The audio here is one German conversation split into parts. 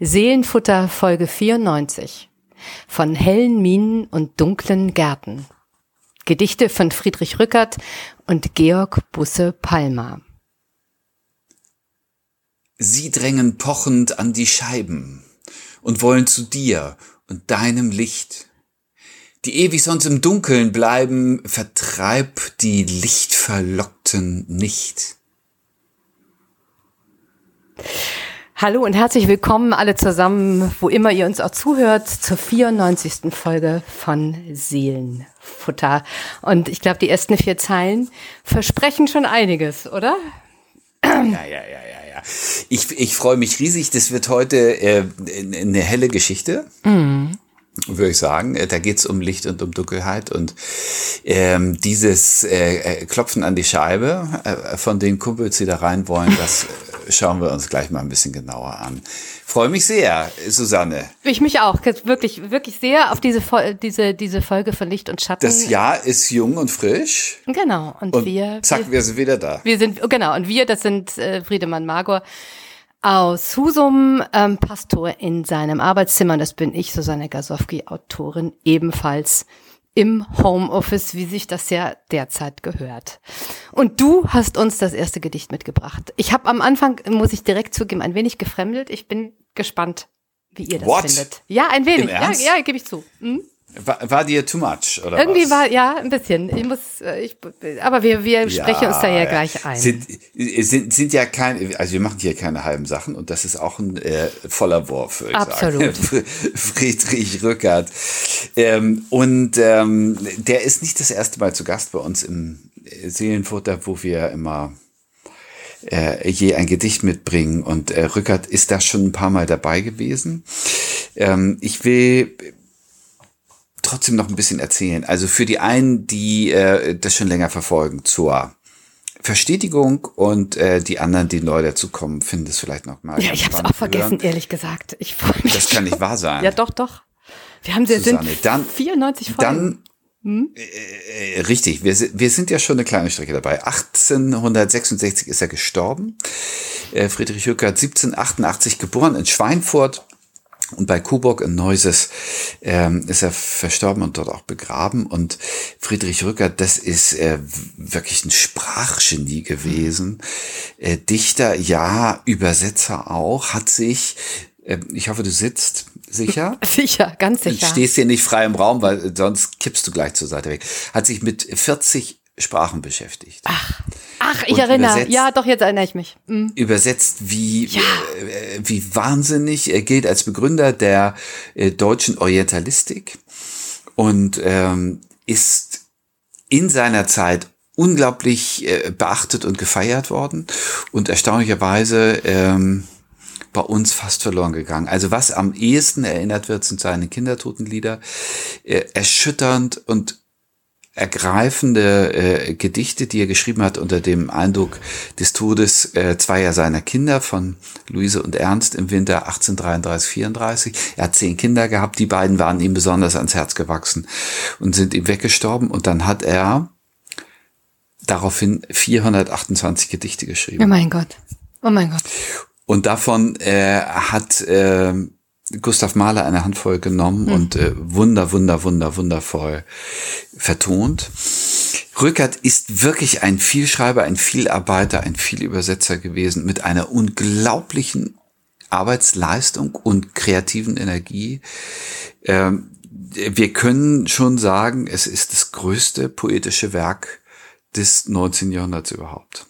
Seelenfutter Folge 94 von hellen Minen und dunklen Gärten. Gedichte von Friedrich Rückert und Georg Busse Palmer. Sie drängen pochend an die Scheiben und wollen zu dir und deinem Licht. Die ewig sonst im Dunkeln bleiben, vertreib die Lichtverlockten nicht. Hallo und herzlich willkommen alle zusammen, wo immer ihr uns auch zuhört, zur 94. Folge von Seelenfutter. Und ich glaube, die ersten vier Zeilen versprechen schon einiges, oder? Ja, ja, ja, ja, ja. Ich, ich freue mich riesig. Das wird heute äh, eine helle Geschichte. Mhm würde ich sagen. Äh, da geht's um Licht und um Dunkelheit und ähm, dieses äh, äh, Klopfen an die Scheibe äh, von den Kumpels, die da rein wollen, das schauen wir uns gleich mal ein bisschen genauer an. Freue mich sehr, Susanne. Ich mich auch, wirklich, wirklich sehr auf diese, diese, diese Folge von Licht und Schatten. Das Jahr ist jung und frisch. Genau. Und, und wir. Zack, wir, wir sind wieder da. Wir sind, genau. Und wir, das sind äh, Friedemann Magor aus Husum, ähm, Pastor in seinem Arbeitszimmer. Das bin ich, Susanne Gasowski, Autorin, ebenfalls im Homeoffice, wie sich das ja derzeit gehört. Und du hast uns das erste Gedicht mitgebracht. Ich habe am Anfang, muss ich direkt zugeben, ein wenig gefremdelt. Ich bin gespannt, wie ihr das What? findet. Ja, ein wenig. Ja, ja, gebe ich zu. Hm? War, war dir too much oder Irgendwie was? war ja ein bisschen. Ich muss, äh, ich, aber wir wir sprechen uns da ja gleich ein. Sind, sind, sind ja keine, also wir machen hier keine halben Sachen und das ist auch ein äh, voller Wurf. Würde ich Absolut. Sagen. Friedrich Rückert ähm, und ähm, der ist nicht das erste Mal zu Gast bei uns im Seelenfutter, wo wir immer äh, je ein Gedicht mitbringen und äh, Rückert ist da schon ein paar Mal dabei gewesen. Ähm, ich will trotzdem noch ein bisschen erzählen. Also für die einen, die äh, das schon länger verfolgen, zur Verstetigung und äh, die anderen, die neu dazukommen, finden es vielleicht noch mal. Ja, ich habe es auch vergessen, hören. ehrlich gesagt. Ich freue mich. Das kann nicht wahr sein. Ja, doch, doch. Wir haben sie sind dann, 94 Folgen. Dann hm? Äh, richtig, wir, wir sind ja schon eine kleine Strecke dabei. 1866 ist er gestorben. Äh, Friedrich Hückert 1788 geboren in Schweinfurt. Und bei Coburg in Neuses ähm, ist er verstorben und dort auch begraben. Und Friedrich Rückert, das ist äh, wirklich ein Sprachgenie gewesen. Äh, Dichter, ja, Übersetzer auch, hat sich, äh, ich hoffe, du sitzt sicher. Sicher, ganz sicher. Du stehst hier nicht frei im Raum, weil sonst kippst du gleich zur Seite weg. Hat sich mit 40 Sprachen beschäftigt. Ach, ach ich erinnere. Ja, doch, jetzt erinnere ich mich. Mhm. Übersetzt wie, ja. äh, wie wahnsinnig. Er gilt als Begründer der äh, deutschen Orientalistik und ähm, ist in seiner Zeit unglaublich äh, beachtet und gefeiert worden und erstaunlicherweise ähm, bei uns fast verloren gegangen. Also was am ehesten erinnert wird, sind seine Kindertotenlieder. Äh, erschütternd und ergreifende äh, Gedichte, die er geschrieben hat unter dem Eindruck des Todes äh, zweier seiner Kinder von Luise und Ernst im Winter 1833-34. Er hat zehn Kinder gehabt, die beiden waren ihm besonders ans Herz gewachsen und sind ihm weggestorben und dann hat er daraufhin 428 Gedichte geschrieben. Oh mein Gott. Oh mein Gott. Und davon äh, hat äh, Gustav Mahler eine Handvoll genommen mhm. und äh, wunder, wunder, wunder, wundervoll vertont. Rückert ist wirklich ein Vielschreiber, ein Vielarbeiter, ein Vielübersetzer gewesen mit einer unglaublichen Arbeitsleistung und kreativen Energie. Ähm, wir können schon sagen, es ist das größte poetische Werk des 19. Jahrhunderts überhaupt.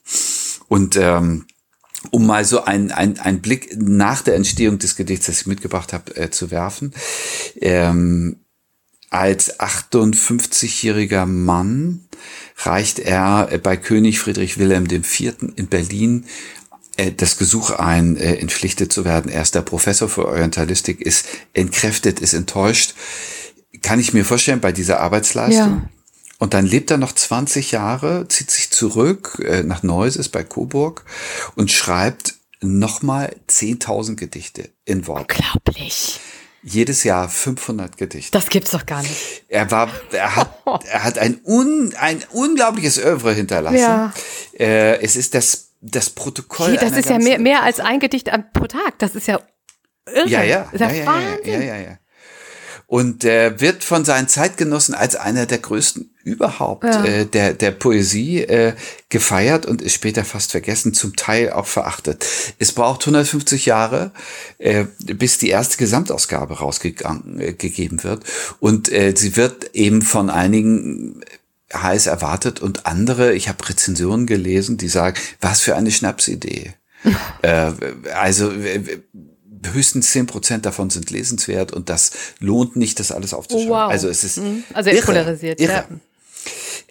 Und ähm, um mal so einen ein Blick nach der Entstehung des Gedichts, das ich mitgebracht habe, äh, zu werfen. Ähm, als 58-jähriger Mann reicht er äh, bei König Friedrich Wilhelm IV. in Berlin äh, das Gesuch ein, äh, entpflichtet zu werden. Er ist der Professor für Orientalistik, ist entkräftet, ist enttäuscht. Kann ich mir vorstellen, bei dieser Arbeitsleistung. Ja. Und dann lebt er noch 20 Jahre, zieht sich zurück äh, nach Neuses bei Coburg und schreibt nochmal 10.000 Gedichte in Worten. Unglaublich. Jedes Jahr 500 Gedichte. Das gibt's doch gar nicht. Er war, er hat, er hat ein, un, ein unglaubliches Övre hinterlassen. Ja. Äh, es ist das, das Protokoll. das ist ja mehr, mehr als ein Gedicht pro Tag. Das ist ja irre. Ja, ja. Ist ja, ja, ja, ja, ja, ja. Und äh, wird von seinen Zeitgenossen als einer der größten überhaupt Ja. äh, der, der Poesie äh, gefeiert und ist später fast vergessen, zum Teil auch verachtet. Es braucht 150 Jahre, äh, bis die erste Gesamtausgabe rausgegeben äh, wird. Und äh, sie wird eben von einigen heiß erwartet und andere, ich habe Rezensionen gelesen, die sagen, was für eine Schnapsidee. äh, also äh, höchstens zehn Prozent davon sind lesenswert und das lohnt nicht, das alles aufzuschreiben. Oh, wow. Also es ist Mhm. Also er ist irre, polarisiert, irre. ja.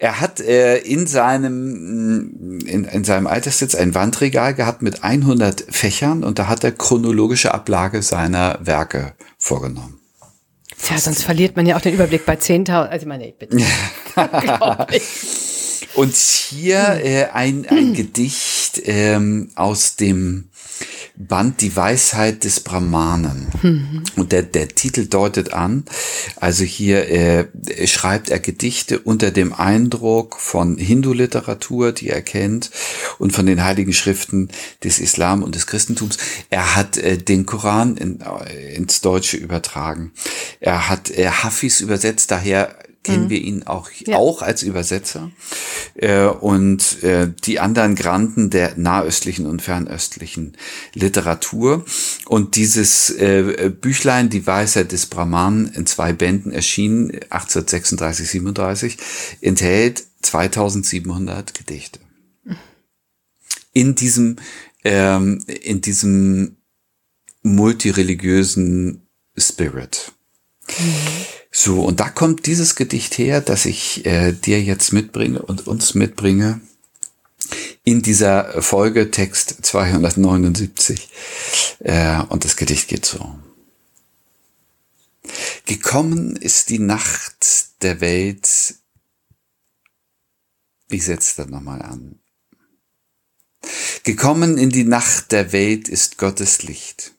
Er hat äh, in seinem in, in seinem Alterssitz ein Wandregal gehabt mit 100 Fächern und da hat er chronologische Ablage seiner Werke vorgenommen. Tja, sonst verliert man ja auch den Überblick bei 10.000. Also ich meine, ich bitte. Und hier äh, ein, ein Gedicht ähm, aus dem Band Die Weisheit des Brahmanen. Und der, der Titel deutet an, also hier äh, schreibt er Gedichte unter dem Eindruck von Hindu-Literatur, die er kennt, und von den heiligen Schriften des Islam und des Christentums. Er hat äh, den Koran in, äh, ins Deutsche übertragen. Er hat äh, Hafiz übersetzt, daher kennen wir ihn auch, Ja. auch als Übersetzer. Äh, und äh, die anderen Granden der nahöstlichen und fernöstlichen Literatur. Und dieses äh, Büchlein, Die Weisheit des Brahmanen, in zwei Bänden erschienen, 1836, 37, enthält 2700 Gedichte. In diesem, ähm, in diesem multireligiösen Spirit. So, und da kommt dieses Gedicht her, das ich äh, dir jetzt mitbringe und uns mitbringe in dieser Folge Text 279. Äh, und das Gedicht geht so. Gekommen ist die Nacht der Welt. Ich setze das nochmal an. Gekommen in die Nacht der Welt ist Gottes Licht.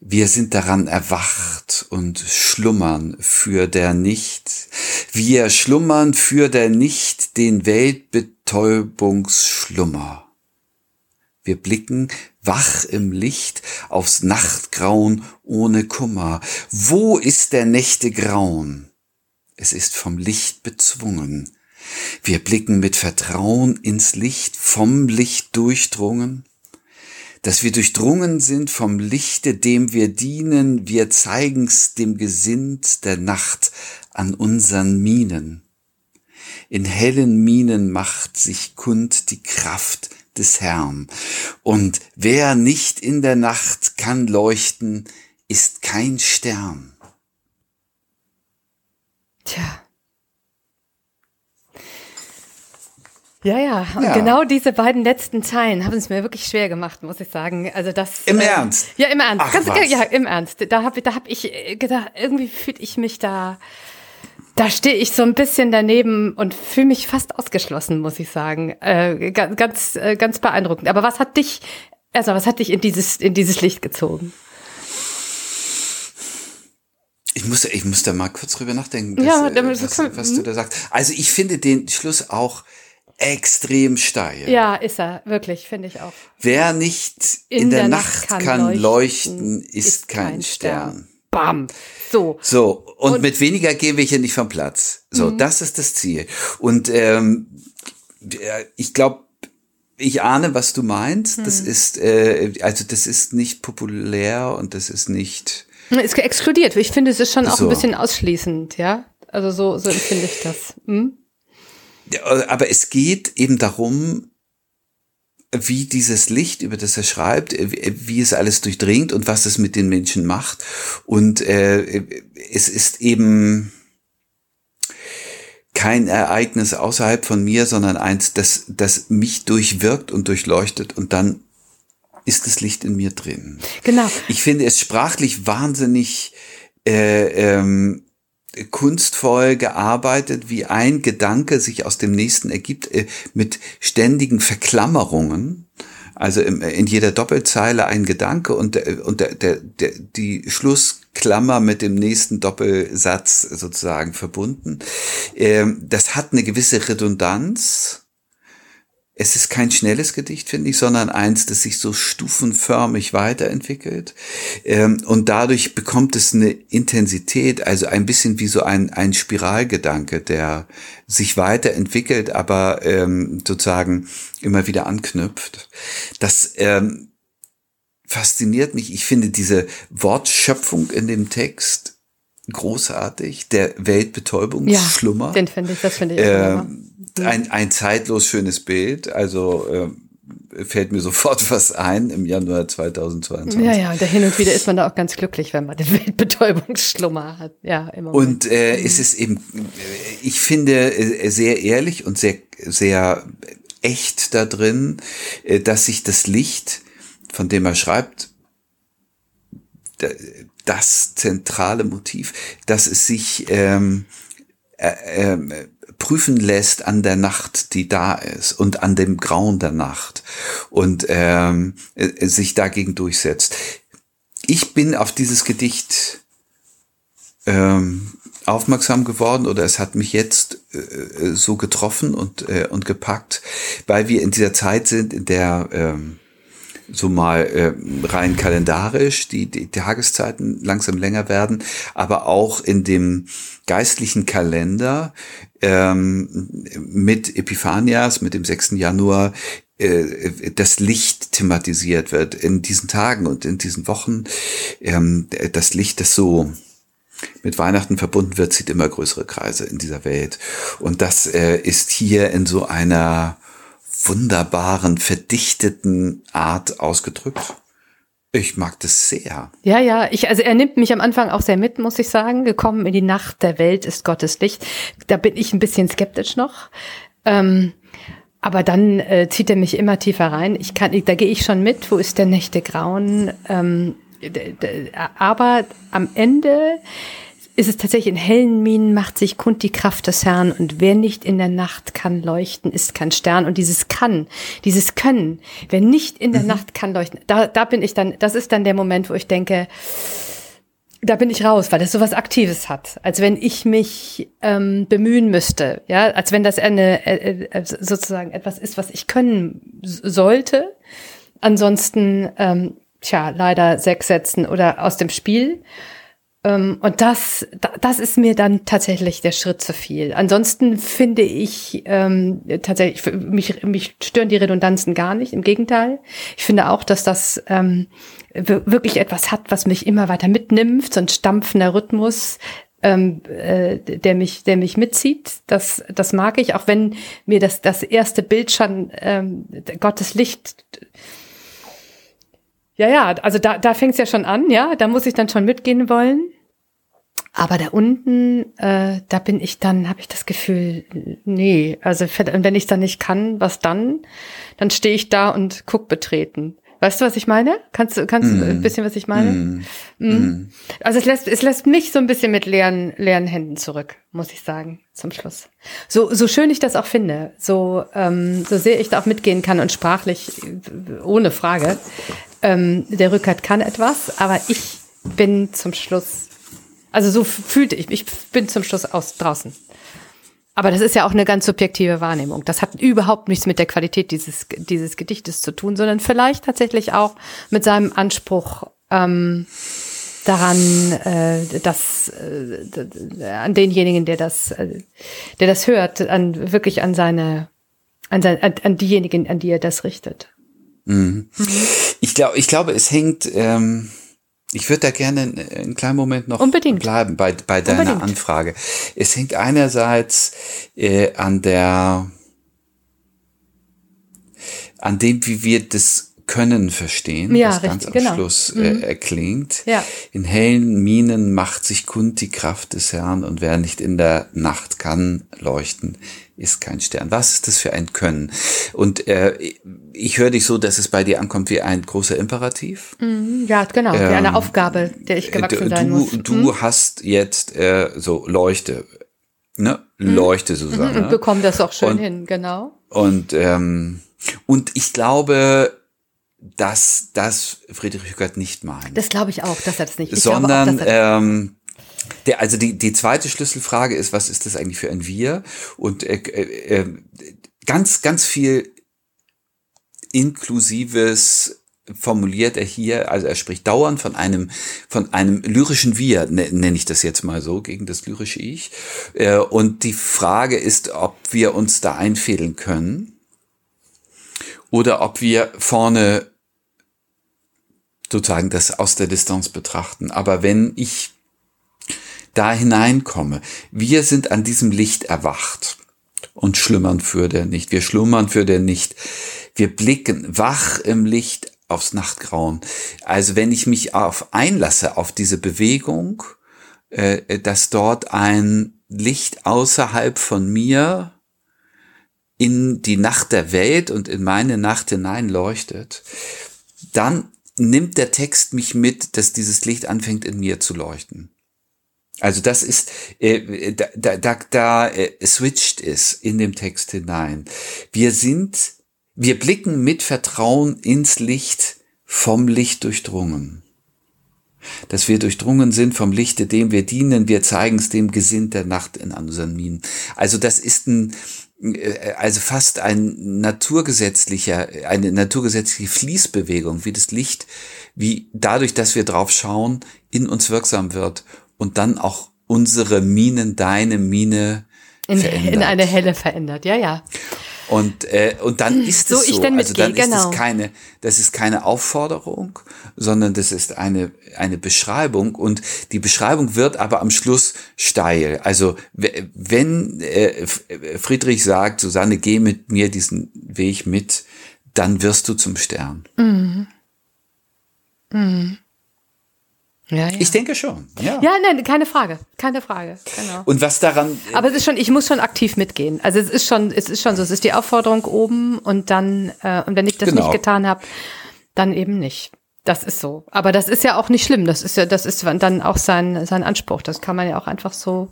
Wir sind daran erwacht und schlummern für der nicht. Wir schlummern für der nicht den Weltbetäubungsschlummer. Wir blicken wach im Licht aufs Nachtgrauen ohne Kummer. Wo ist der Nächte Grauen? Es ist vom Licht bezwungen. Wir blicken mit Vertrauen ins Licht, vom Licht durchdrungen dass wir durchdrungen sind vom Lichte, dem wir dienen, wir zeigen's dem Gesind der Nacht an unseren Mienen. In hellen Mienen macht sich kund die Kraft des Herrn. Und wer nicht in der Nacht kann leuchten, ist kein Stern. Tja. Ja, ja, und Ja. genau diese beiden letzten Zeilen haben es mir wirklich schwer gemacht, muss ich sagen. Also das. Im äh, Ernst? Ja, im Ernst. Ach, Ganz, was? ja, im Ernst. Da habe da hab ich äh, gedacht, irgendwie fühle ich mich da. Da stehe ich so ein bisschen daneben und fühle mich fast ausgeschlossen, muss ich sagen. Äh, ganz, ganz, äh, ganz beeindruckend. Aber was hat dich, also was hat dich in dieses, in dieses Licht gezogen? Ich muss, ich muss da mal kurz drüber nachdenken, Ja, äh, damit- was, kann- was du da sagst. Also ich finde den Schluss auch extrem steil. Ja, ist er, wirklich, finde ich auch. Wer nicht in, der, Nacht kann, leuchten, ist kein Stern. Bam. So. So, und, Und- mit weniger gehen wir hier nicht vom Platz. So, Mhm. das ist das Ziel. Und ähm, der- ich glaube, ich ahne, was du meinst. Mhm. Das ist, äh, also das ist nicht populär und das ist nicht. Ist exkludiert. Ich finde, es ist schon auch So. ein bisschen ausschließend, ja. Also so, so empfinde ich das. Hm? Aber es geht eben darum, wie dieses Licht, über das er schreibt, äh, wie es alles durchdringt und was es mit den Menschen macht. Und äh, es ist eben kein Ereignis außerhalb von mir, sondern eins, das, das mich durchwirkt und durchleuchtet und dann ist das Licht in mir drin. Genau. Ich finde es sprachlich wahnsinnig äh, ähm, kunstvoll gearbeitet, wie ein Gedanke sich aus dem nächsten ergibt, äh, mit ständigen Verklammerungen. Also im, in jeder Doppelzeile ein Gedanke und, der, und der, der, der, die Schlussklammer mit dem nächsten Doppelsatz sozusagen verbunden. Ähm, das hat eine gewisse Redundanz es ist kein schnelles Gedicht, finde ich, sondern eins, das sich so stufenförmig weiterentwickelt. Ähm, und dadurch bekommt es eine Intensität, also ein bisschen wie so ein, ein Spiralgedanke, der sich weiterentwickelt, aber ähm, sozusagen immer wieder anknüpft. Das ähm, fasziniert mich. Ich finde diese Wortschöpfung in dem Text großartig. Der Weltbetäubungsschlummer. Ja, den finde ich, das finde ich. Äh, ein, ein zeitlos schönes Bild. Also äh, fällt mir sofort was ein im Januar 2022. Ja, ja, und hin und wieder ist man da auch ganz glücklich, wenn man den Weltbetäubungsschlummer hat. Ja, immer. Und äh, mhm. es ist eben, ich finde, äh, sehr ehrlich und sehr, sehr echt da drin, äh, dass sich das Licht, von dem er schreibt, das zentrale Motiv, dass es sich ähm, äh, äh, prüfen lässt an der Nacht, die da ist und an dem Grauen der Nacht und ähm, äh, sich dagegen durchsetzt. Ich bin auf dieses Gedicht ähm, aufmerksam geworden oder es hat mich jetzt äh, so getroffen und, äh, und gepackt, weil wir in dieser Zeit sind, in der ähm, so mal äh, rein kalendarisch die, die Tageszeiten langsam länger werden, aber auch in dem geistlichen Kalender ähm, mit Epiphanias, mit dem 6. Januar, äh, das Licht thematisiert wird in diesen Tagen und in diesen Wochen. Ähm, das Licht, das so mit Weihnachten verbunden wird, zieht immer größere Kreise in dieser Welt. Und das äh, ist hier in so einer wunderbaren, verdichteten Art ausgedrückt. Ich mag das sehr. Ja, ja, ich, also er nimmt mich am Anfang auch sehr mit, muss ich sagen. Gekommen in die Nacht der Welt ist Gottes Licht. Da bin ich ein bisschen skeptisch noch. Ähm, aber dann äh, zieht er mich immer tiefer rein. Ich kann, da gehe ich schon mit. Wo ist der Nächte grauen? Ähm, aber am Ende ist es tatsächlich in hellen Minen macht sich kund die Kraft des Herrn und wer nicht in der Nacht kann leuchten, ist kein Stern und dieses kann, dieses können, wer nicht in der mhm. Nacht kann leuchten, da, da bin ich dann, das ist dann der Moment, wo ich denke, da bin ich raus, weil das so was Aktives hat, als wenn ich mich ähm, bemühen müsste, ja, als wenn das eine äh, äh, sozusagen etwas ist, was ich können sollte. Ansonsten, ähm, tja, leider sechs Sätzen oder aus dem Spiel. Ähm, und das, das ist mir dann tatsächlich der Schritt zu viel. Ansonsten finde ich ähm, tatsächlich, mich, mich stören die Redundanzen gar nicht. Im Gegenteil. Ich finde auch, dass das ähm, wirklich etwas hat, was mich immer weiter mitnimmt, so ein stampfender Rhythmus, ähm, äh, der mich, der mich mitzieht. Das, das mag ich, auch wenn mir das, das erste Bild schon ähm, Gottes Licht ja, ja, also da, da fängt es ja schon an, ja, da muss ich dann schon mitgehen wollen. Aber da unten, äh, da bin ich dann, habe ich das Gefühl, nee, also wenn ich dann nicht kann, was dann? Dann stehe ich da und guck betreten. Weißt du, was ich meine? Kannst du kannst mm. ein bisschen, was ich meine? Mm. Mm. Also es lässt es lässt mich so ein bisschen mit leeren leeren Händen zurück, muss ich sagen, zum Schluss. So so schön ich das auch finde, so ähm, so sehr ich da auch mitgehen kann und sprachlich ohne Frage. Ähm, der Rückert kann etwas, aber ich bin zum Schluss, also so fühlte ich, ich bin zum Schluss aus draußen. Aber das ist ja auch eine ganz subjektive Wahrnehmung. Das hat überhaupt nichts mit der Qualität dieses, dieses Gedichtes zu tun, sondern vielleicht tatsächlich auch mit seinem Anspruch ähm, daran, äh, dass äh, an denjenigen, der das, äh, der das hört, an wirklich an seine, an, sein, an, an diejenigen, an die er das richtet. Mhm. Ich glaube, ich glaube, es hängt. Ähm, ich würde da gerne einen kleinen Moment noch Unbedingt. bleiben bei bei deiner Unbedingt. Anfrage. Es hängt einerseits äh, an der an dem, wie wir das können verstehen, ja, was richtig, ganz am genau. Schluss äh, mhm. erklingt. Ja. In hellen Minen macht sich kund die Kraft des Herrn und wer nicht in der Nacht kann leuchten, ist kein Stern. Was ist das für ein Können? Und äh, ich höre dich so, dass es bei dir ankommt wie ein großer Imperativ. Mhm, ja, genau, ähm, wie eine Aufgabe, der ich gewachsen du, sein muss. Du mhm. hast jetzt äh, so Leuchte, ne? Mhm. Leuchte, Susanne. Mhm, und bekomme das auch schön und, hin, genau. Und ähm, und ich glaube, dass das Friedrich Hückert nicht meint. Das glaube ich auch, dass er das nicht. Ich Sondern auch, ähm, der, also die, die zweite Schlüsselfrage ist, was ist das eigentlich für ein Wir? Und äh, äh, ganz, ganz viel inklusives formuliert er hier, also er spricht dauernd von einem, von einem lyrischen Wir, ne, nenne ich das jetzt mal so, gegen das lyrische Ich. Äh, und die Frage ist, ob wir uns da einfädeln können oder ob wir vorne sozusagen das aus der Distanz betrachten. Aber wenn ich da hineinkomme, wir sind an diesem Licht erwacht und schlummern für der nicht. Wir schlummern für der nicht. Wir blicken wach im Licht aufs Nachtgrauen. Also wenn ich mich auf einlasse auf diese Bewegung, äh, dass dort ein Licht außerhalb von mir in die Nacht der Welt und in meine Nacht hinein leuchtet, dann nimmt der Text mich mit, dass dieses Licht anfängt in mir zu leuchten. Also das ist, äh, da, da, da, da äh, switcht es in dem Text hinein. Wir sind, wir blicken mit Vertrauen ins Licht, vom Licht durchdrungen. Dass wir durchdrungen sind vom Lichte, dem wir dienen, wir zeigen es dem Gesinnt der Nacht in unseren Minen. Also das ist ein, äh, also fast ein naturgesetzlicher, eine naturgesetzliche Fließbewegung, wie das Licht, wie dadurch, dass wir drauf schauen, in uns wirksam wird und dann auch unsere Minen, deine Mine in, verändert. in eine helle verändert. Ja, ja. Und, äh, und dann ist so es so. Ich dann also dann ist genau. es keine, das ist keine Aufforderung, sondern das ist eine, eine Beschreibung. Und die Beschreibung wird aber am Schluss steil. Also wenn äh, Friedrich sagt, Susanne, geh mit mir diesen Weg mit, dann wirst du zum Stern. Mhm. Mhm. Ja, ja. Ich denke schon. Ja. ja, nein, keine Frage, keine Frage. Genau. Und was daran? Aber es ist schon, ich muss schon aktiv mitgehen. Also es ist schon, es ist schon so. Es ist die Aufforderung oben und dann äh, und wenn ich das genau. nicht getan habe, dann eben nicht. Das ist so. Aber das ist ja auch nicht schlimm. Das ist ja, das ist dann auch sein sein Anspruch. Das kann man ja auch einfach so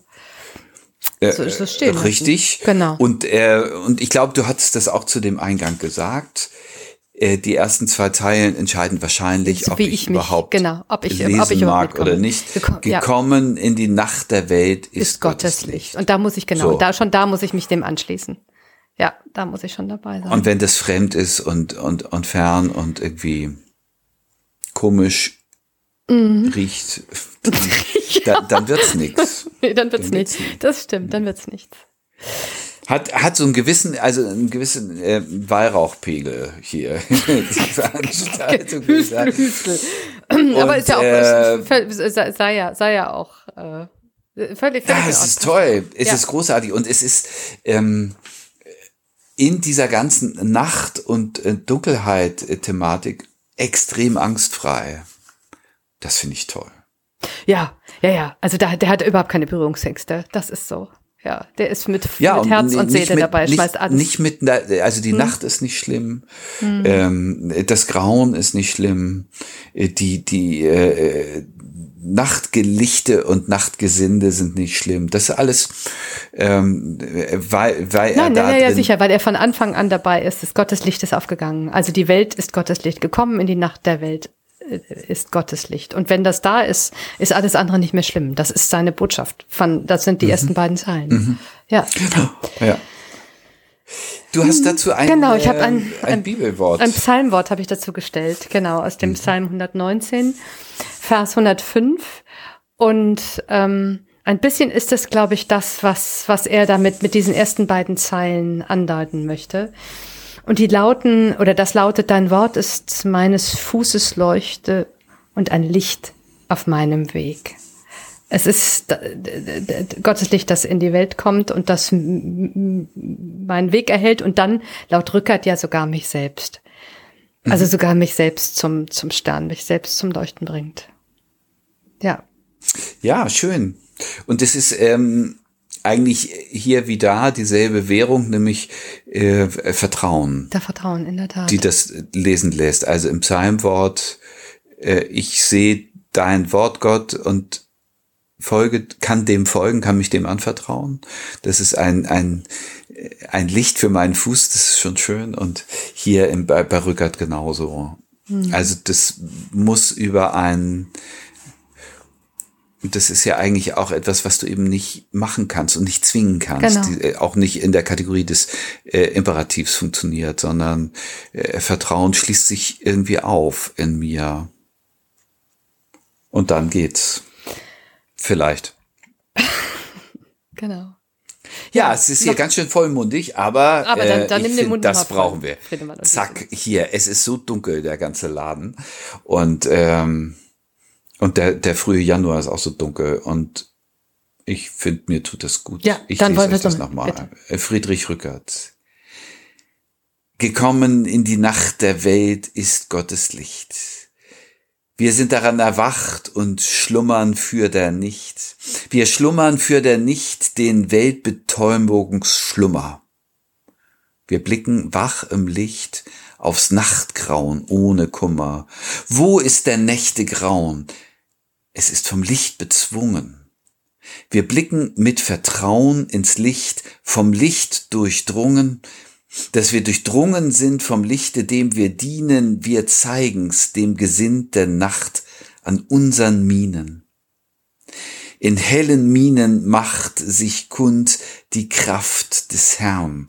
so, so stehen. Richtig. Genau. Und äh, und ich glaube, du hattest das auch zu dem Eingang gesagt äh, die ersten zwei Zeilen entscheiden wahrscheinlich, so ob ich, ich, überhaupt genau, ob ich, lesen ob ich mag oder nicht. Gekommen, Gekommen ja. in die Nacht der Welt ist, ist Gottes, Gottes Licht. Und da muss ich genau, so. da schon da muss ich mich dem anschließen. Ja, da muss ich schon dabei sein. Und wenn das fremd ist und und und fern und irgendwie komisch mhm. riecht, dann, ja. dann, dann wird's nichts. Nee, dann wird's dann nichts. Das stimmt, dann wird's nichts. Hat, hat so einen gewissen, also einen gewissen äh, Weihrauchpegel hier. die Veranstaltung. Hüstel, Hüstel. Aber ist ja auch, äh, sei, ja, sei ja auch äh, völlig, völlig Ja, es ist toll. Es ja. ist großartig. Und es ist ähm, in dieser ganzen Nacht- und äh, Dunkelheit-Thematik extrem angstfrei. Das finde ich toll. Ja, ja, ja. Also da, der hat überhaupt keine Berührungsängste. Das ist so. Ja, der ist mit, ja, mit Herz und Seele mit, dabei, schmeißt nicht, alles. Nicht mit, also die hm. Nacht ist nicht schlimm, hm. ähm, das Grauen ist nicht schlimm, äh, die, die äh, Nachtgelichte und Nachtgesinde sind nicht schlimm. Das ist alles, ähm, weil, weil Nein, er da ja, ja, sicher, weil er von Anfang an dabei ist. Das Gotteslicht ist aufgegangen. Also die Welt ist Gotteslicht gekommen in die Nacht der Welt ist Gottes Licht. Und wenn das da ist, ist alles andere nicht mehr schlimm. Das ist seine Botschaft. Von, das sind die mhm. ersten beiden Zeilen. Mhm. Ja. ja. Du hast dazu ein, genau, ich habe ein, ein, ein, Bibelwort. Ein Psalmwort habe ich dazu gestellt, genau, aus dem mhm. Psalm 119, Vers 105. Und ähm, ein bisschen ist es, glaube ich, das, was, was er damit mit diesen ersten beiden Zeilen andeuten möchte. Und die lauten, oder das lautet, dein Wort ist meines Fußes Leuchte und ein Licht auf meinem Weg. Es ist Gottes Licht, das in die Welt kommt und das meinen Weg erhält und dann laut Rückert ja sogar mich selbst. Also mhm. sogar mich selbst zum, zum Stern, mich selbst zum Leuchten bringt. Ja. Ja, schön. Und es ist, ähm, eigentlich hier wie da dieselbe Währung, nämlich äh, Vertrauen. Der Vertrauen, in der Tat. Die das lesen lässt. Also im Psalmwort, äh, ich sehe dein Wort, Gott, und folge, kann dem folgen, kann mich dem anvertrauen. Das ist ein, ein, ein Licht für meinen Fuß, das ist schon schön. Und hier im, bei, bei Rückert genauso. Mhm. Also das muss über ein das ist ja eigentlich auch etwas, was du eben nicht machen kannst und nicht zwingen kannst, Genau. die, äh, auch nicht in der Kategorie des äh, Imperativs funktioniert, sondern äh, Vertrauen schließt sich irgendwie auf in mir. Und dann geht's. Vielleicht. Genau. Ja, es ist hier ganz schön vollmundig, aber, Aber dann- äh, dann ich nimm den find, Mund das brauchen wir. Und Zack, hier, es ist so dunkel, der ganze Laden. Und, ähm, und der, der frühe Januar ist auch so dunkel. Und ich finde, mir tut das gut. Ja, ich dann lese wollen wir das nochmal. Äh, Friedrich Rückert. Gekommen in die Nacht der Welt ist Gottes Licht. Wir sind daran erwacht und schlummern für der Nicht. Wir schlummern für der Nicht den Weltbetäubungsschlummer. Wir blicken wach im Licht aufs Nachtgrauen ohne Kummer. Wo ist der Nächte Grauen? Es ist vom Licht bezwungen. Wir blicken mit Vertrauen ins Licht, vom Licht durchdrungen, dass wir durchdrungen sind vom Lichte, dem wir dienen, wir zeigen's dem Gesind der Nacht an unseren Minen. In hellen Minen macht sich kund die Kraft des Herrn.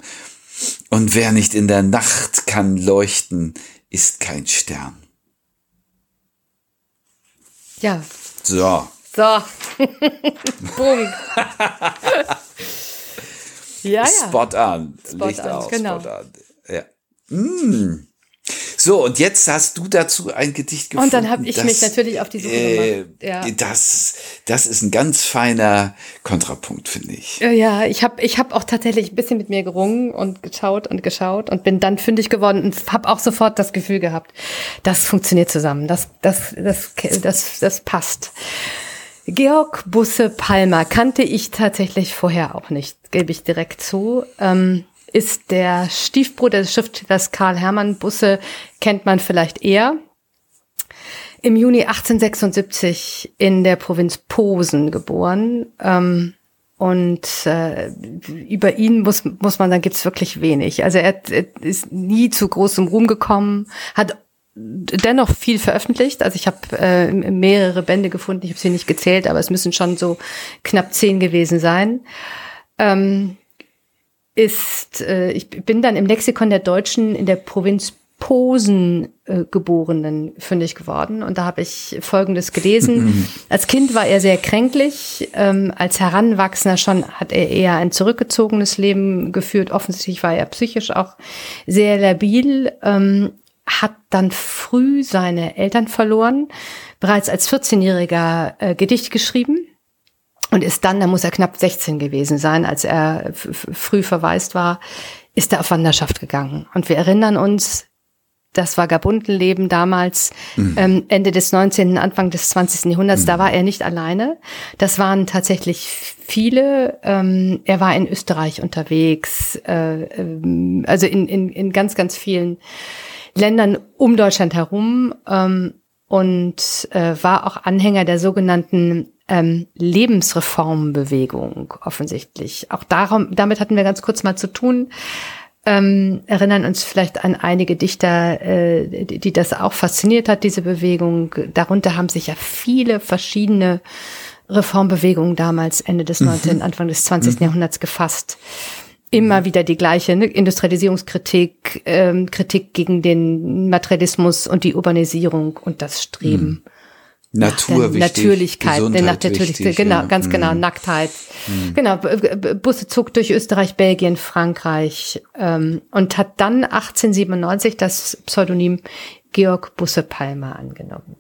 Und wer nicht in der Nacht kann leuchten, ist kein Stern. Ja. So. So. Punkt. ja, ja. Spot on. Spot Licht on, aus, genau. Spot on. Ja. Mm. So, und jetzt hast du dazu ein Gedicht gefunden. Und dann habe ich das, mich natürlich auf die Suche äh, gemacht. Ja. Das, das ist ein ganz feiner Kontrapunkt, finde ich. Ja, ich habe ich hab auch tatsächlich ein bisschen mit mir gerungen und geschaut und geschaut und bin dann fündig geworden und habe auch sofort das Gefühl gehabt, das funktioniert zusammen, das, das, das, das, das passt. Georg Busse Palmer kannte ich tatsächlich vorher auch nicht, gebe ich direkt zu. Ähm, ist der Stiefbruder des Schriftstellers Karl Hermann Busse, kennt man vielleicht eher. Im Juni 1876 in der Provinz Posen geboren. Ähm, und äh, über ihn muss, muss man sagen, gibt's wirklich wenig. Also er, er ist nie zu großem Ruhm gekommen, hat dennoch viel veröffentlicht. Also ich habe äh, mehrere Bände gefunden, ich habe sie nicht gezählt, aber es müssen schon so knapp zehn gewesen sein. Ähm, ist, äh, ich bin dann im Lexikon der Deutschen in der Provinz Posen äh, Geborenen fündig geworden und da habe ich Folgendes gelesen. als Kind war er sehr kränklich, ähm, als Heranwachsender schon hat er eher ein zurückgezogenes Leben geführt. Offensichtlich war er psychisch auch sehr labil, ähm, hat dann früh seine Eltern verloren, bereits als 14-Jähriger äh, Gedicht geschrieben und ist dann, da muss er knapp 16 gewesen sein, als er früh verwaist war, ist er auf Wanderschaft gegangen. Und wir erinnern uns, das Vagabundenleben damals, mhm. ähm, Ende des 19., Anfang des 20. Jahrhunderts, mhm. da war er nicht alleine. Das waren tatsächlich viele. Ähm, er war in Österreich unterwegs, äh, ähm, also in, in, in ganz, ganz vielen Ländern um Deutschland herum ähm, und äh, war auch Anhänger der sogenannten ähm, Lebensreformbewegung offensichtlich. Auch darum, damit hatten wir ganz kurz mal zu tun. Ähm, erinnern uns vielleicht an einige Dichter, äh, die, die das auch fasziniert hat, diese Bewegung. Darunter haben sich ja viele verschiedene Reformbewegungen damals Ende des 19., Anfang des 20. Jahrhunderts gefasst. Immer wieder die gleiche ne? Industrialisierungskritik, ähm, Kritik gegen den Materialismus und die Urbanisierung und das Streben. Natur nach der wichtig, Natürlichkeit, Gesundheit nach der Natürlichkeit, wichtig, genau, ja. ganz genau, Mhm. Nacktheit. Genau, B- B- Busse zog durch Österreich, Belgien, Frankreich ähm, und hat dann 1897 das Pseudonym Georg Busse Palmer angenommen.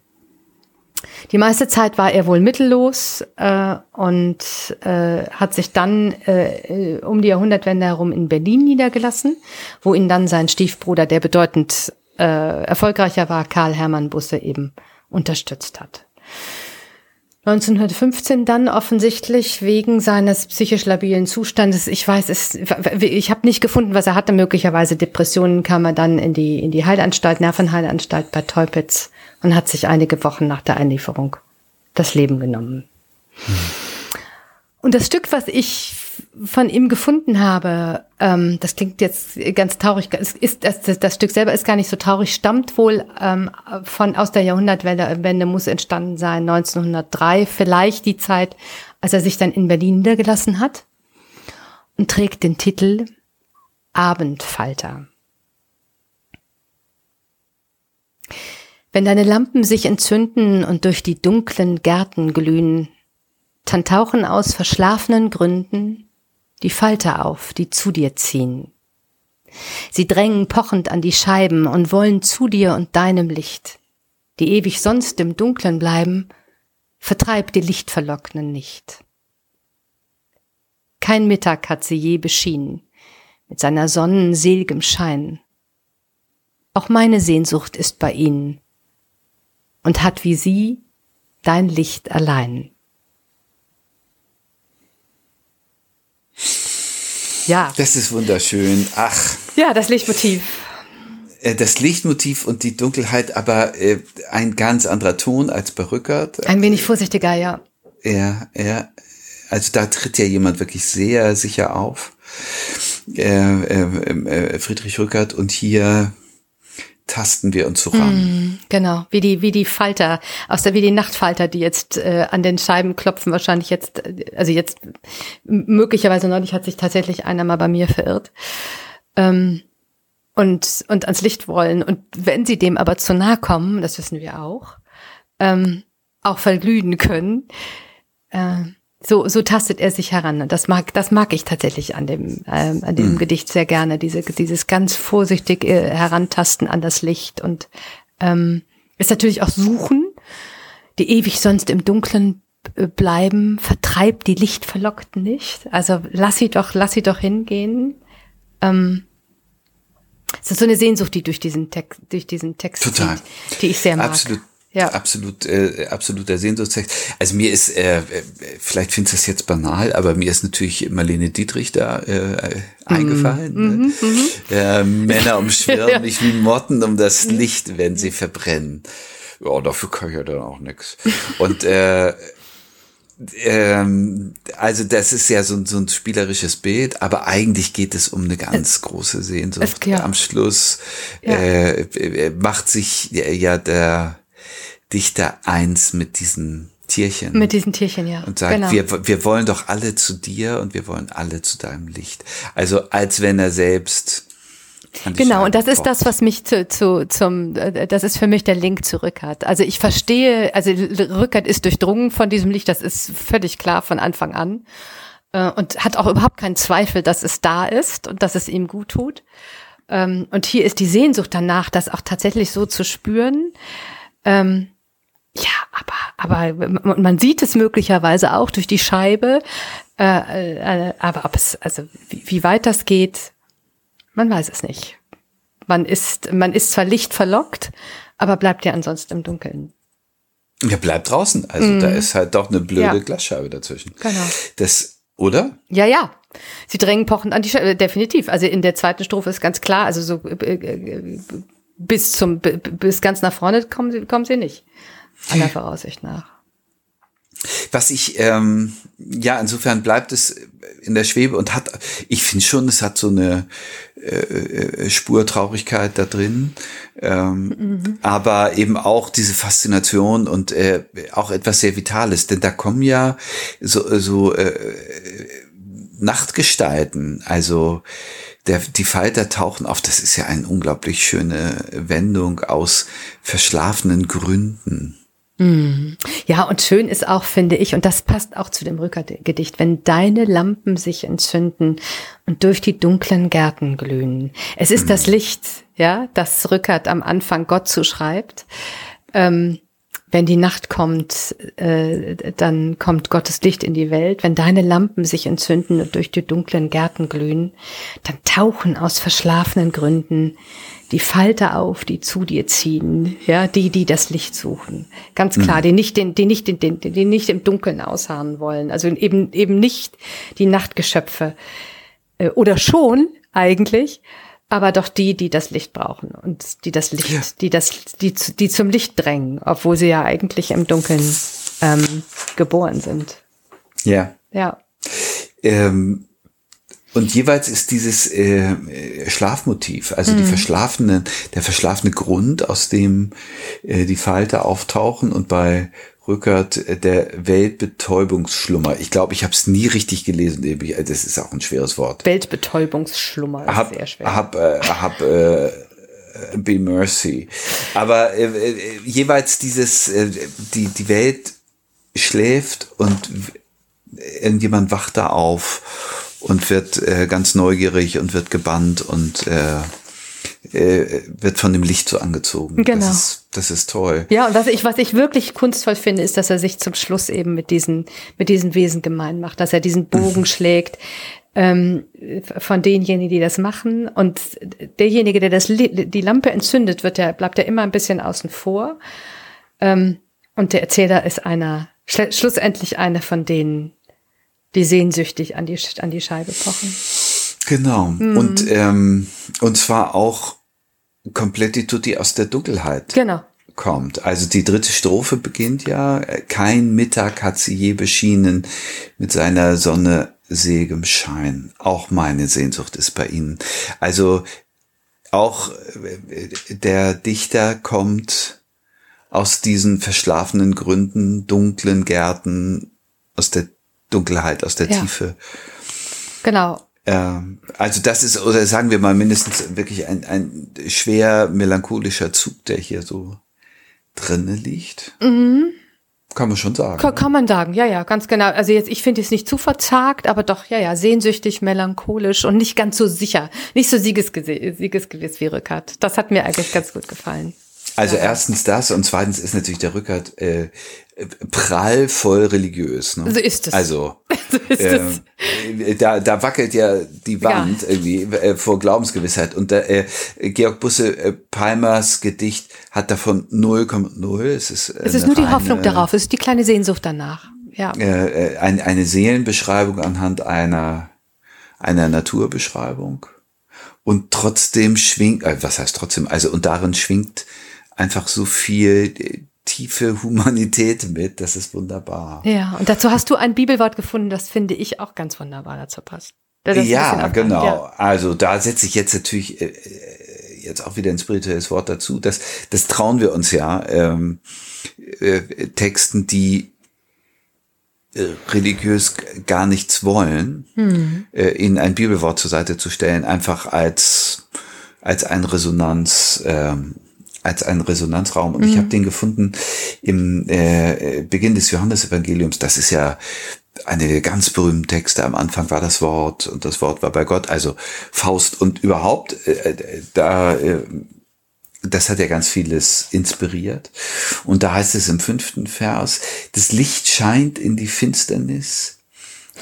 Die meiste Zeit war er wohl mittellos äh, und äh, hat sich dann äh, äh, um die Jahrhundertwende herum in Berlin niedergelassen, wo ihn dann sein Stiefbruder, der bedeutend äh, erfolgreicher war, Karl Hermann Busse eben unterstützt hat. 1915 dann offensichtlich wegen seines psychisch labilen Zustandes. Ich weiß es, ich habe nicht gefunden, was er hatte. Möglicherweise Depressionen kam er dann in die in die Heilanstalt, Nervenheilanstalt bei Teupitz und hat sich einige Wochen nach der Einlieferung das Leben genommen. Und das Stück, was ich von ihm gefunden habe, ähm, das klingt jetzt ganz traurig, ist, das, das, Stück selber ist gar nicht so traurig, stammt wohl ähm, von aus der Jahrhundertwende, muss entstanden sein, 1903, vielleicht die Zeit, als er sich dann in Berlin niedergelassen hat und trägt den Titel Abendfalter. Wenn deine Lampen sich entzünden und durch die dunklen Gärten glühen, dann tauchen aus verschlafenen Gründen die Falter auf, die zu dir ziehen. Sie drängen pochend an die Scheiben und wollen zu dir und deinem Licht, die ewig sonst im Dunklen bleiben, vertreib die Lichtverlocknen nicht. Kein Mittag hat sie je beschienen, mit seiner sonnenselgem Schein. Auch meine Sehnsucht ist bei ihnen und hat wie sie dein Licht allein. Ja. Das ist wunderschön. Ach. Ja, das Lichtmotiv. Äh, das Lichtmotiv und die Dunkelheit, aber äh, ein ganz anderer Ton als bei Rückert. Ein wenig vorsichtiger, ja. Ja, ja. Also da tritt ja jemand wirklich sehr sicher auf. Äh, Friedrich Rückert und hier tasten wir uns so ran. Mm, genau, wie die wie die Falter aus der wie die Nachtfalter, die jetzt äh, an den Scheiben klopfen, wahrscheinlich jetzt also jetzt möglicherweise neulich hat sich tatsächlich einer mal bei mir verirrt. Ähm, und und ans Licht wollen und wenn sie dem aber zu nahe kommen, das wissen wir auch, ähm, auch verglühen können. Äh, so, so tastet er sich heran. Und das mag, das mag ich tatsächlich an dem, ähm, an dem mhm. Gedicht sehr gerne. Diese, dieses ganz vorsichtig äh, Herantasten an das Licht und ähm, ist natürlich auch Suchen, die ewig sonst im Dunkeln äh, bleiben, vertreibt die Lichtverlockten nicht. Also lass sie doch, lass sie doch hingehen. Ähm, es ist so eine Sehnsucht, die durch diesen Text, durch diesen Text Total. Zieht, die ich sehr mag. Absolut. Ja. Absolut, äh, absoluter Sehnsuchtstext. Also mir ist, äh, vielleicht findest du es jetzt banal, aber mir ist natürlich Marlene Dietrich da äh, eingefallen. Mm, ne? mm, äh, Männer umschwirren ja. mich wie Motten um das mhm. Licht, wenn sie verbrennen. Ja, dafür kann ich ja dann auch nix. Und äh, ähm, also das ist ja so, so ein spielerisches Bild, aber eigentlich geht es um eine ganz große Sehnsucht. Am Schluss ja. äh, äh macht sich ja der Dichter eins mit diesen Tierchen. Mit diesen Tierchen, ja. Und sagt, genau. wir, wir wollen doch alle zu dir und wir wollen alle zu deinem Licht. Also als wenn er selbst Genau, und das ist das, was mich zu, zu, zum, äh, das ist für mich der Link zu Rückert. Also ich verstehe, also Rückert ist durchdrungen von diesem Licht, das ist völlig klar von Anfang an. Äh, und hat auch überhaupt keinen Zweifel, dass es da ist und dass es ihm gut tut. Ähm, und hier ist die Sehnsucht danach, das auch tatsächlich so zu spüren. Ähm, ja, aber, aber man sieht es möglicherweise auch durch die Scheibe. Äh, äh, aber ob es, also wie, wie weit das geht, man weiß es nicht. Man ist, man ist zwar lichtverlockt, aber bleibt ja ansonsten im Dunkeln. Ja, bleibt draußen. Also mm. da ist halt doch eine blöde ja. Glasscheibe dazwischen. Genau. Das, oder? Ja, ja. Sie drängen pochend an die Scheibe, definitiv. Also in der zweiten Strophe ist ganz klar, also so äh, äh bis zum bis ganz nach vorne kommen sie kommen sie nicht. Aller Voraussicht nach. Was ich, ähm, ja, insofern bleibt es in der Schwebe und hat, ich finde schon, es hat so eine äh, äh, Spur Traurigkeit da drin, ähm, mhm. aber eben auch diese Faszination und äh, auch etwas sehr Vitales, denn da kommen ja so, so äh, Nachtgestalten, also der, die Falter tauchen auf, das ist ja eine unglaublich schöne Wendung aus verschlafenen Gründen. Mhm. Ja, und schön ist auch, finde ich, und das passt auch zu dem Rückergedicht, wenn deine Lampen sich entzünden und durch die dunklen Gärten glühen. Es ist das Licht, ja, das Rückert am Anfang Gott zuschreibt. Ähm, wenn die Nacht kommt, äh, dann kommt Gottes Licht in die Welt. Wenn deine Lampen sich entzünden und durch die dunklen Gärten glühen, dann tauchen aus verschlafenen Gründen die Falter auf, die zu dir ziehen, ja, die, die das Licht suchen. Ganz klar, mhm. die nicht den, die nicht den, den, die nicht im Dunkeln ausharren wollen. Also eben, eben nicht die Nachtgeschöpfe. Äh, oder schon eigentlich, aber doch die, die das Licht brauchen und die das Licht, ja. die das, die, die zum Licht drängen, obwohl sie ja eigentlich im Dunkeln ähm, geboren sind. Ja. Ja. Ähm, und jeweils ist dieses äh, Schlafmotiv, also die verschlafenen, der verschlafene Grund, aus dem äh, die Falter auftauchen und bei Rückert äh, der Weltbetäubungsschlummer. Ich glaube, ich habe es nie richtig gelesen. Das ist auch ein schweres Wort. Weltbetäubungsschlummer ist hab, sehr schwer. Hab, äh, hab äh, Be Mercy. Aber äh, äh, jeweils dieses, äh, die, die Welt schläft und irgendjemand wacht da auf und wird äh, ganz neugierig und wird gebannt und äh, wird von dem Licht so angezogen. Genau. Das ist, das ist toll. Ja, und was ich, was ich wirklich kunstvoll finde, ist, dass er sich zum Schluss eben mit diesen, mit diesen Wesen gemein macht, dass er diesen Bogen schlägt ähm, von denjenigen, die das machen. Und derjenige, der das, die Lampe entzündet, wird der, bleibt ja immer ein bisschen außen vor. Ähm, und der Erzähler ist einer, schlussendlich einer von denen, die sehnsüchtig an die, an die Scheibe pochen. Genau. Mhm. Und, ähm, und zwar auch komplett die Tutti aus der Dunkelheit. Genau. Kommt. Also die dritte Strophe beginnt ja, kein Mittag hat sie je beschienen mit seiner Sonne seligem Schein. Auch meine Sehnsucht ist bei ihnen. Also auch äh, der Dichter kommt aus diesen verschlafenen Gründen, dunklen Gärten, aus der Dunkelheit, aus der ja. Tiefe. Genau. Ähm, also das ist, oder sagen wir mal mindestens wirklich ein, ein schwer melancholischer Zug, der hier so drinne liegt. Mhm. Kann man schon sagen. Kann, kann, man sagen, ja, ja, ganz genau. Also jetzt, ich finde es nicht zu verzagt, aber doch, ja, ja, sehnsüchtig, melancholisch und nicht ganz so sicher, nicht so siegesgewiss wie Rückert. Das hat mir eigentlich ganz gut gefallen. Also erstens das und zweitens ist natürlich der Rückert äh, prallvoll religiös. Ne? So ist es. Also so ist äh, es. Da, da wackelt ja die Wand ja. irgendwie äh, vor Glaubensgewissheit. Und da, äh, Georg Busse äh, Palmers Gedicht hat davon 0,0. Es ist, äh, es ist nur die Hoffnung darauf, es ist die kleine Sehnsucht danach. Ja. Äh, äh, ein, eine Seelenbeschreibung anhand einer, einer Naturbeschreibung. Und trotzdem schwingt, äh, was heißt trotzdem, also und darin schwingt einfach so viel äh, tiefe Humanität mit. Das ist wunderbar. Ja, und dazu hast du ein Bibelwort gefunden, das finde ich auch ganz wunderbar dazu passt. Ja, genau. Ja. Also da setze ich jetzt natürlich äh, äh, jetzt auch wieder ein spirituelles Wort dazu. Das, das trauen wir uns ja. Ähm, äh, Texten, die äh, religiös gar nichts wollen, hm. äh, ihnen ein Bibelwort zur Seite zu stellen, einfach als als ein Resonanz ähm, als einen Resonanzraum. Und mhm. ich habe den gefunden im äh, Beginn des Johannesevangeliums. Das ist ja eine der ganz berühmten Texte. Am Anfang war das Wort und das Wort war bei Gott. Also Faust und überhaupt, äh, äh, da, äh, das hat ja ganz vieles inspiriert. Und da heißt es im fünften Vers, das Licht scheint in die Finsternis,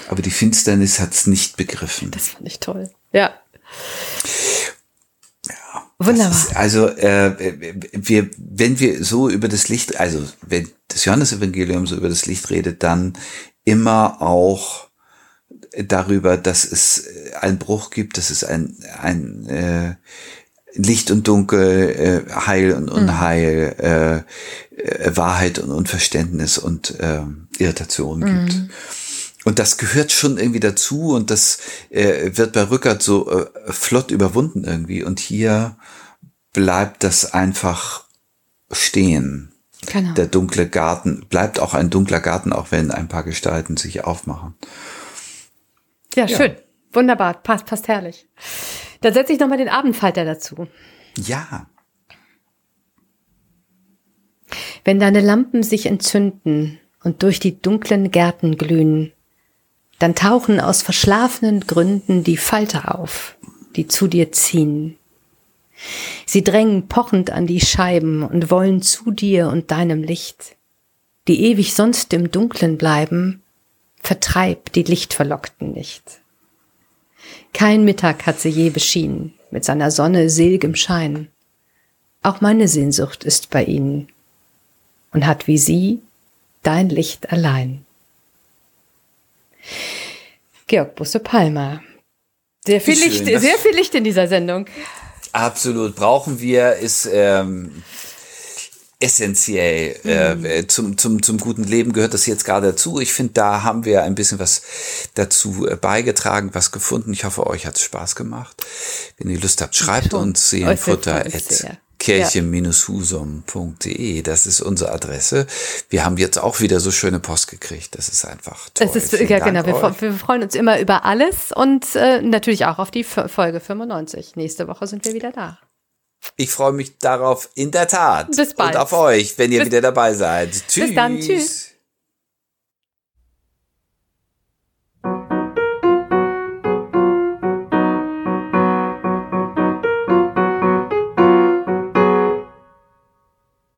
aber die Finsternis hat es nicht begriffen. Das fand ich toll. Ja. Wunderbar. Ist, also äh, wir, wenn wir so über das Licht, also wenn das Johannesevangelium so über das Licht redet, dann immer auch darüber, dass es einen Bruch gibt, dass es ein, ein äh, Licht und Dunkel, äh, Heil und Unheil, mhm. äh, Wahrheit und Unverständnis und äh, Irritation mhm. Und das gehört schon irgendwie dazu und das äh, wird bei Rückert so äh, flott überwunden irgendwie. Und hier bleibt das einfach stehen. Genau. Der dunkle Garten bleibt auch ein dunkler Garten, auch wenn ein paar Gestalten sich aufmachen. Ja, ja. schön. Wunderbar. Passt, passt herrlich. Dann setze ich nochmal den Abendfalter dazu. Ja. Wenn deine Lampen sich entzünden und durch die dunklen Gärten glühen, dann tauchen aus verschlafenen Gründen die Falter auf, die zu dir ziehen. Sie drängen pochend an die Scheiben und wollen zu dir und deinem Licht. Die ewig sonst im Dunklen bleiben, vertreib die Lichtverlockten nicht. Kein Mittag hat sie je beschienen, mit seiner Sonne seligem Schein. Auch meine Sehnsucht ist bei ihnen und hat wie sie dein Licht allein. Georg Busse Palmer. Sehr viel Licht, sehr viel Licht in dieser Sendung. Absolut. Brauchen wir, ist, ähm, essentiell äh, zum, zum, zum guten Leben gehört das jetzt gerade dazu. Ich finde, da haben wir ein bisschen was dazu äh, beigetragen, was gefunden. Ich hoffe, euch hat es Spaß gemacht. Wenn ihr Lust habt, schreibt uns seelenfutter kirche-husum.de. Das ist unsere Adresse. Wir haben jetzt auch wieder so schöne Post gekriegt. Das ist einfach toll. Es ist, ja, genau. Wir, wir, freuen uns immer über alles und äh, natürlich auch auf die Folge 95. Nächste Woche sind wir wieder da. Ich freue mich darauf in der Tat. Bis bald. Und auf euch, wenn ihr Bis, wieder dabei seid. Tschüss. Bis dann. Tschüss.